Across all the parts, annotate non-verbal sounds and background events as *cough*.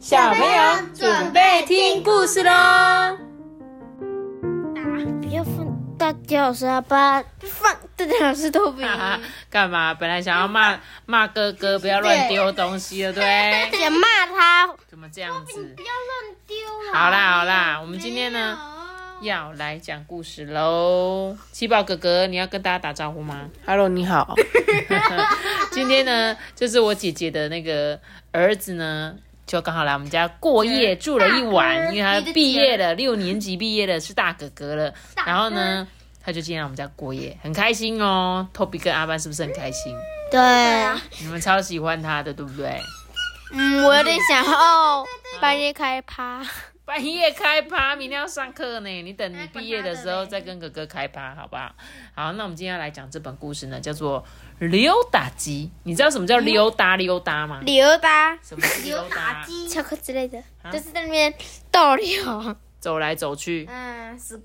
小朋友准备听故事喽！不要放大脚沙发，放大脚是头皮。*laughs* 干嘛？本来想要骂骂哥哥，不要乱丢东西了，对？想骂他，怎么这样子？不要乱丢了。好啦好啦，我们今天呢要来讲故事喽。七宝哥哥，你要跟大家打招呼吗？Hello，你好。*laughs* 今天呢，就是我姐姐的那个儿子呢，就刚好来我们家过夜，住了一晚，因为他毕业了，六年级毕业了，是大哥哥了。然后呢，他就今天来我们家过夜，很开心哦。Toby 跟阿班是不是很开心？对啊，你们超喜欢他的，对不对？嗯，我有点想哦半夜开趴。半夜开趴，明天要上课呢。你等你毕业的时候再跟哥哥开趴，好不好？好，那我们今天要来讲这本故事呢，叫做《溜达鸡》。你知道什么叫溜达溜达吗？溜达，什么是溜达鸡？巧克力之类的，就是在那边逗留。走来走去嗯，是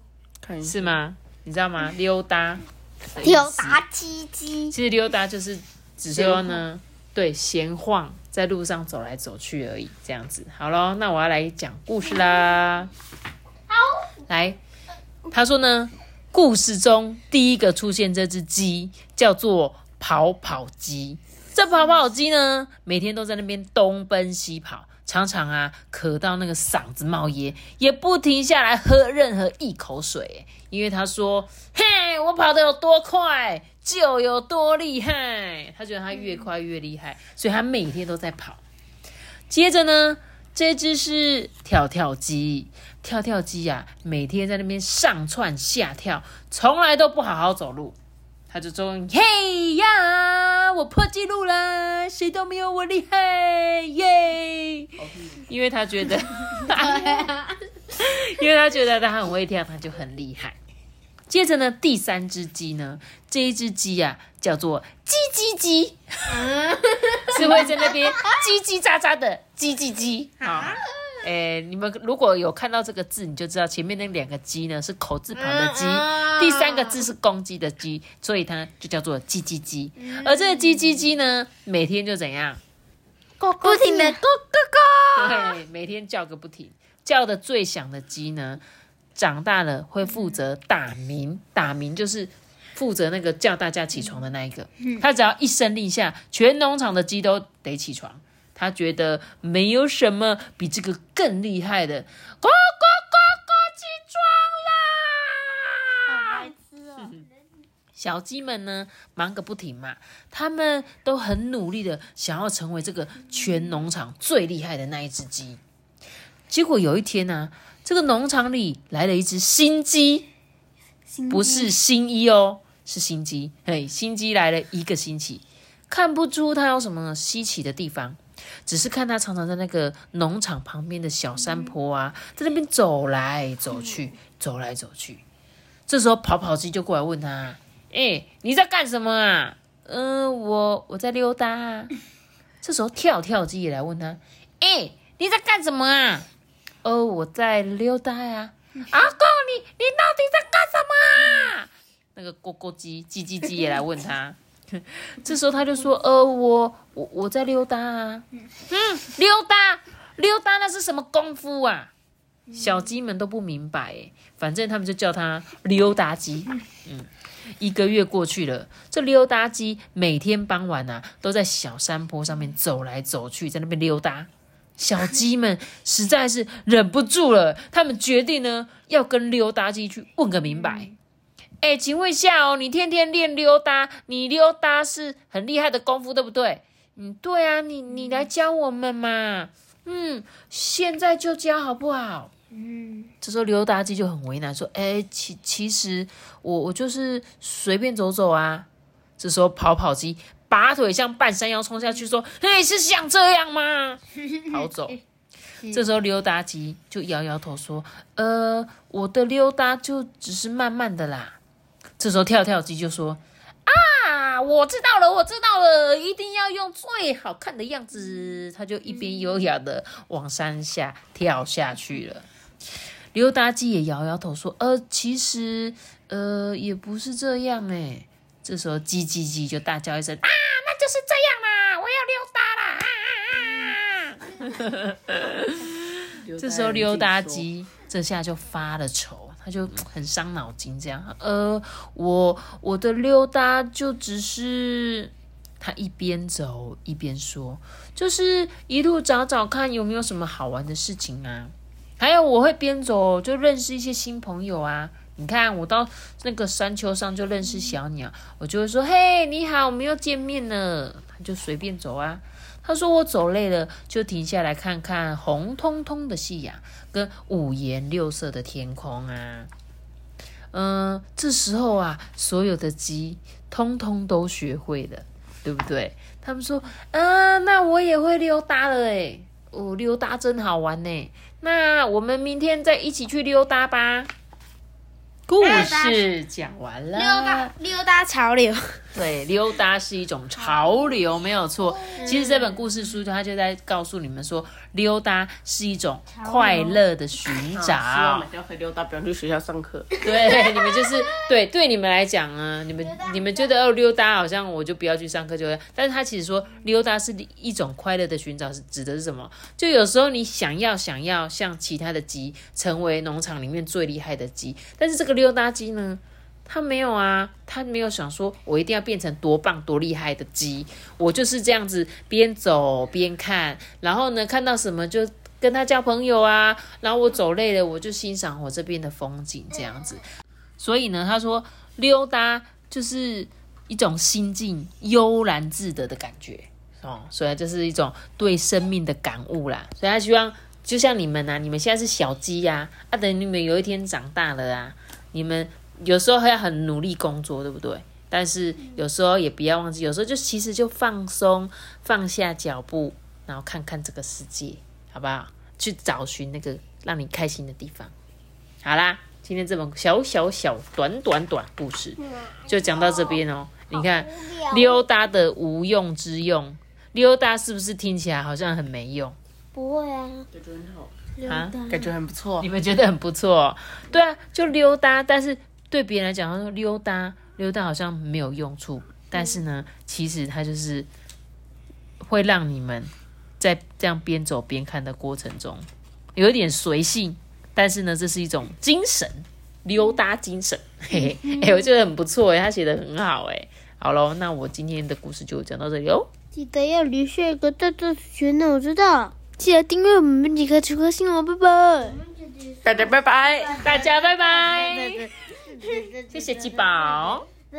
是吗？你知道吗？溜达溜达鸡鸡。其实溜达就是只说呢，对，闲晃，在路上走来走去而已，这样子。好咯，那我要来讲故事啦。好，来，他说呢，故事中第一个出现这只鸡叫做跑跑鸡。这跑跑鸡呢，每天都在那边东奔西跑，常常啊渴到那个嗓子冒烟，也不停下来喝任何一口水，因为他说：“嘿，我跑得有多快，就有多厉害。”他觉得他越快越厉害，所以他每天都在跑。接着呢，这只是跳跳鸡，跳跳鸡呀、每天在那边上窜下跳，从来都不好好走路。他就终于嘿呀，我破纪录了，谁都没有我厉害耶！因为他觉得，*laughs* 因为他觉得他很会跳，他就很厉害。接着呢，第三只鸡呢，这一只鸡呀、叫做叽叽鸡，*laughs* 是会在那边叽叽喳喳的叽叽叽。好，诶，你们如果有看到这个字，你就知道前面那两个鸡呢是口字旁的鸡，第三个字是公鸡的鸡，所以它就叫做叽叽鸡。而这个叽叽鸡呢，每天就怎样？不停的咕咕咕。对，每天叫个不停，叫的最响的鸡呢，长大了会负责打鸣，打鸣就是负责那个叫大家起床的那一个。他只要一声令下，全农场的鸡都得起床。他觉得没有什么比这个更厉害的，咕咕咕咕，起床啦！白痴哦。*laughs* 小鸡们呢，忙个不停嘛，他们都很努力的想要成为这个全农场最厉害的那一只鸡。结果有一天呢、这个农场里来了一只新鸡，不是新一哦，是新鸡。嘿，新鸡来了一个星期，看不出它有什么稀奇的地方，只是看他常常在那个农场旁边的小山坡啊，在那边走来走去，走来走去。这时候跑跑鸡就过来问他：“哎、你在干什么啊？”“嗯、我我在溜达啊。*laughs* ”这时候跳跳鸡也来问他：“哎、你在干什么啊？”“哦，我在溜达呀、阿公，你你到底在干什么啊？那个咕咕鸡、叽叽鸡也来问他。*laughs* 这时候他就说：“呃，我我我在溜达啊。”嗯，溜达溜达那是什么功夫啊？小鸡们都不明白哎，反正他们就叫它溜达鸡。嗯，一个月过去了，这溜达鸡每天傍晚啊，都在小山坡上面走来走去，在那边溜达。小鸡们实在是忍不住了，他们决定呢，要跟溜达鸡去问个明白。哎，请问一下哦，你天天练溜达，你溜达是很厉害的功夫，对不对？嗯，对啊，你你来教我们嘛。嗯，现在就教好不好？嗯，这时候溜达鸡就很为难，说：“哎，其其实我我就是随便走走啊。”这时候跑跑机拔腿向半山腰冲下去，说：“嘿，是想这样吗？”跑走。*laughs* 这时候溜达鸡就摇摇头说：“呃，我的溜达就只是慢慢的啦。”这时候跳跳鸡就说：“啊，我知道了，我知道了，一定要用最好看的样子。”他就一边优雅的往山下跳下去了。溜达鸡也摇摇头说：“呃，其实呃也不是这样哎。”这时候叽叽叽就大叫一声：“啊，那就是这样啦！我要溜达啦！”啊啊啊！*laughs* 这时候溜达鸡这下就发了愁，他就很伤脑筋，这样，呃，我我的溜达就只是，他一边走一边说，就是一路找找看有没有什么好玩的事情啊，还有我会边走就认识一些新朋友啊。你看，我到那个山丘上就认识小鸟，我就会说：“嘿，你好，我们又见面了。”他就随便走啊。他说：“我走累了，就停下来看看红彤彤的夕阳跟五颜六色的天空啊。”嗯，这时候啊，所有的鸡通通都学会了，对不对？他们说：“嗯，那我也会溜达了诶哦，溜达真好玩呢。那我们明天再一起去溜达吧。”故事讲完了，溜达溜达潮流，对，溜达是一种潮流，没有错。其实这本故事书它就在告诉你们说，溜达是一种快乐的寻找。每天可以溜达，不用 *laughs* 去学校上课。对，你们就是对对你们来讲啊，你们你们觉得哦溜达好像我就不要去上课就，但是他其实说溜达是一种快乐的寻找，是指的是什么？就有时候你想要想要像其他的鸡，成为农场里面最厉害的鸡，但是这个。溜达鸡呢？他没有啊，他没有想说，我一定要变成多棒多厉害的鸡。我就是这样子边走边看，然后呢，看到什么就跟他交朋友啊。然后我走累了，我就欣赏我这边的风景，这样子。所以呢，他说溜达就是一种心境悠然自得的感觉哦。所以这是一种对生命的感悟啦。所以他希望。就像你们呐，你们现在是小鸡呀，啊，等你们有一天长大了啊，你们有时候还要很努力工作，对不对？但是有时候也不要忘记，有时候就其实就放松，放下脚步，然后看看这个世界，好不好？去找寻那个让你开心的地方。好啦，今天这本小小小短短短故事就讲到这边哦。你看溜达的无用之用，溜达是不是听起来好像很没用？不会啊，感觉很好啊，感觉很不错。你们觉得很不错？对啊，就溜达。但是对别人来讲，他说溜达溜达好像没有用处。但是呢，其实它就是会让你们在这样边走边看的过程中，有一点随性。但是呢，这是一种精神，溜达精神。嘿嘿，哎，我觉得很不错哎，他写的很好哎。好喽，那我今天的故事就讲到这里哦。记得要留下一个大大的圈呢，我知道。记得订阅我们几个九颗星哦，拜拜！大家拜拜，大家拜拜，谢谢鸡宝。*laughs*